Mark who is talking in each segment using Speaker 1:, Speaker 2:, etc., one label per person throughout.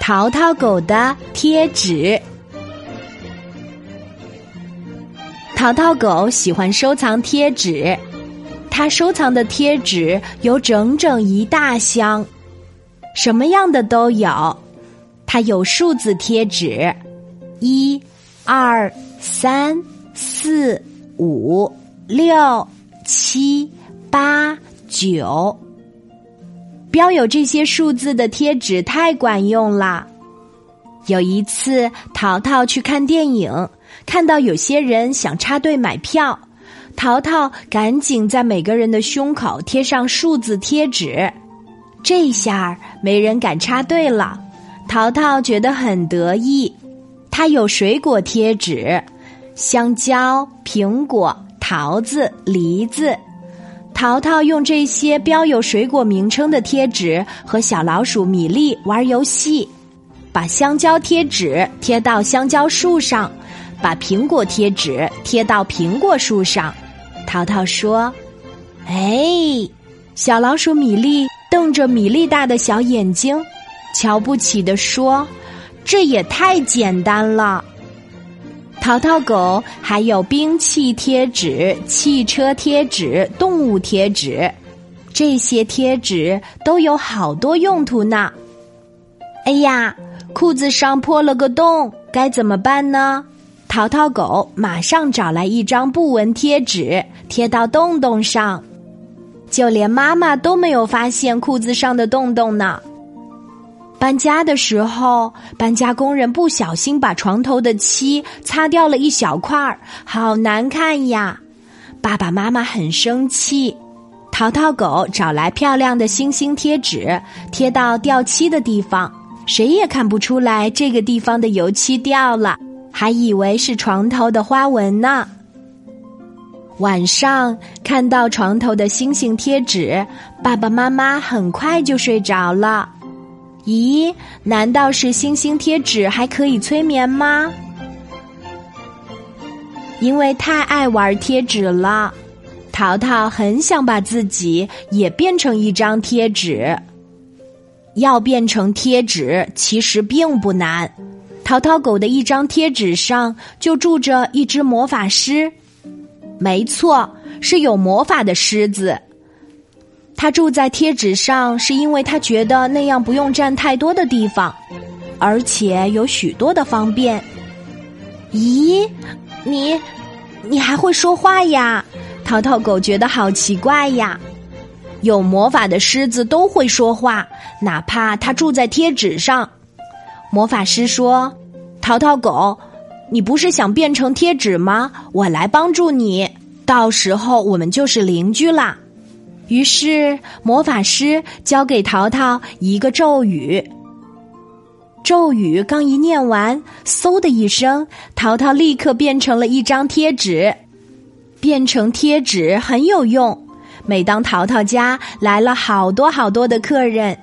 Speaker 1: 淘淘狗的贴纸。淘淘狗喜欢收藏贴纸，它收藏的贴纸有整整一大箱，什么样的都有。它有数字贴纸，一、二、三、四、五、六、七、八、九。标有这些数字的贴纸太管用了。有一次，淘淘去看电影，看到有些人想插队买票，淘淘赶紧在每个人的胸口贴上数字贴纸，这下没人敢插队了。淘淘觉得很得意。他有水果贴纸，香蕉、苹果、桃子、梨子。淘淘用这些标有水果名称的贴纸和小老鼠米粒玩游戏，把香蕉贴纸贴到香蕉树上，把苹果贴纸贴到苹果树上。淘淘说：“哎！”小老鼠米粒瞪着米粒大的小眼睛，瞧不起的说：“这也太简单了。”淘淘狗还有兵器贴纸、汽车贴纸、动物贴纸，这些贴纸都有好多用途呢。哎呀，裤子上破了个洞，该怎么办呢？淘淘狗马上找来一张布纹贴纸，贴到洞洞上，就连妈妈都没有发现裤子上的洞洞呢。搬家的时候，搬家工人不小心把床头的漆擦掉了一小块儿，好难看呀！爸爸妈妈很生气。淘淘狗找来漂亮的星星贴纸，贴到掉漆的地方，谁也看不出来这个地方的油漆掉了，还以为是床头的花纹呢。晚上看到床头的星星贴纸，爸爸妈妈很快就睡着了。咦？难道是星星贴纸还可以催眠吗？因为太爱玩贴纸了，淘淘很想把自己也变成一张贴纸。要变成贴纸其实并不难，淘淘狗的一张贴纸上就住着一只魔法师，没错，是有魔法的狮子。他住在贴纸上，是因为他觉得那样不用占太多的地方，而且有许多的方便。咦，你，你还会说话呀？淘淘狗觉得好奇怪呀。有魔法的狮子都会说话，哪怕它住在贴纸上。魔法师说：“淘淘狗，你不是想变成贴纸吗？我来帮助你，到时候我们就是邻居啦。”于是，魔法师教给淘淘一个咒语。咒语刚一念完，嗖的一声，淘淘立刻变成了一张贴纸。变成贴纸很有用。每当淘淘家来了好多好多的客人，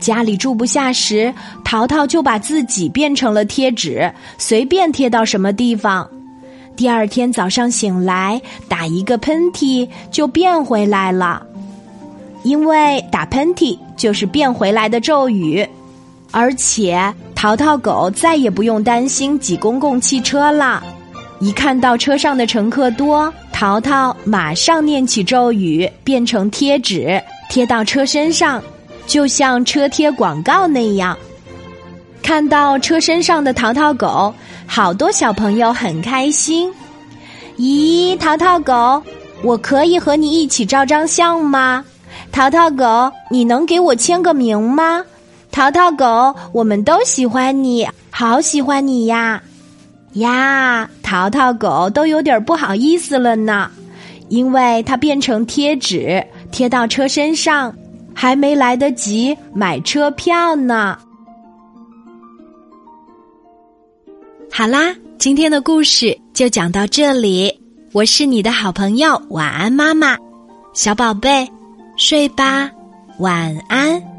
Speaker 1: 家里住不下时，淘淘就把自己变成了贴纸，随便贴到什么地方。第二天早上醒来，打一个喷嚏就变回来了。因为打喷嚏就是变回来的咒语，而且淘淘狗再也不用担心挤公共汽车了。一看到车上的乘客多，淘淘马上念起咒语，变成贴纸贴到车身上，就像车贴广告那样。看到车身上的淘淘狗，好多小朋友很开心。咦，淘淘狗，我可以和你一起照张相吗？淘淘狗，你能给我签个名吗？淘淘狗，我们都喜欢你，好喜欢你呀！呀，淘淘狗都有点不好意思了呢，因为它变成贴纸贴到车身上，还没来得及买车票呢。好啦，今天的故事就讲到这里，我是你的好朋友晚安妈妈，小宝贝。睡吧，晚安。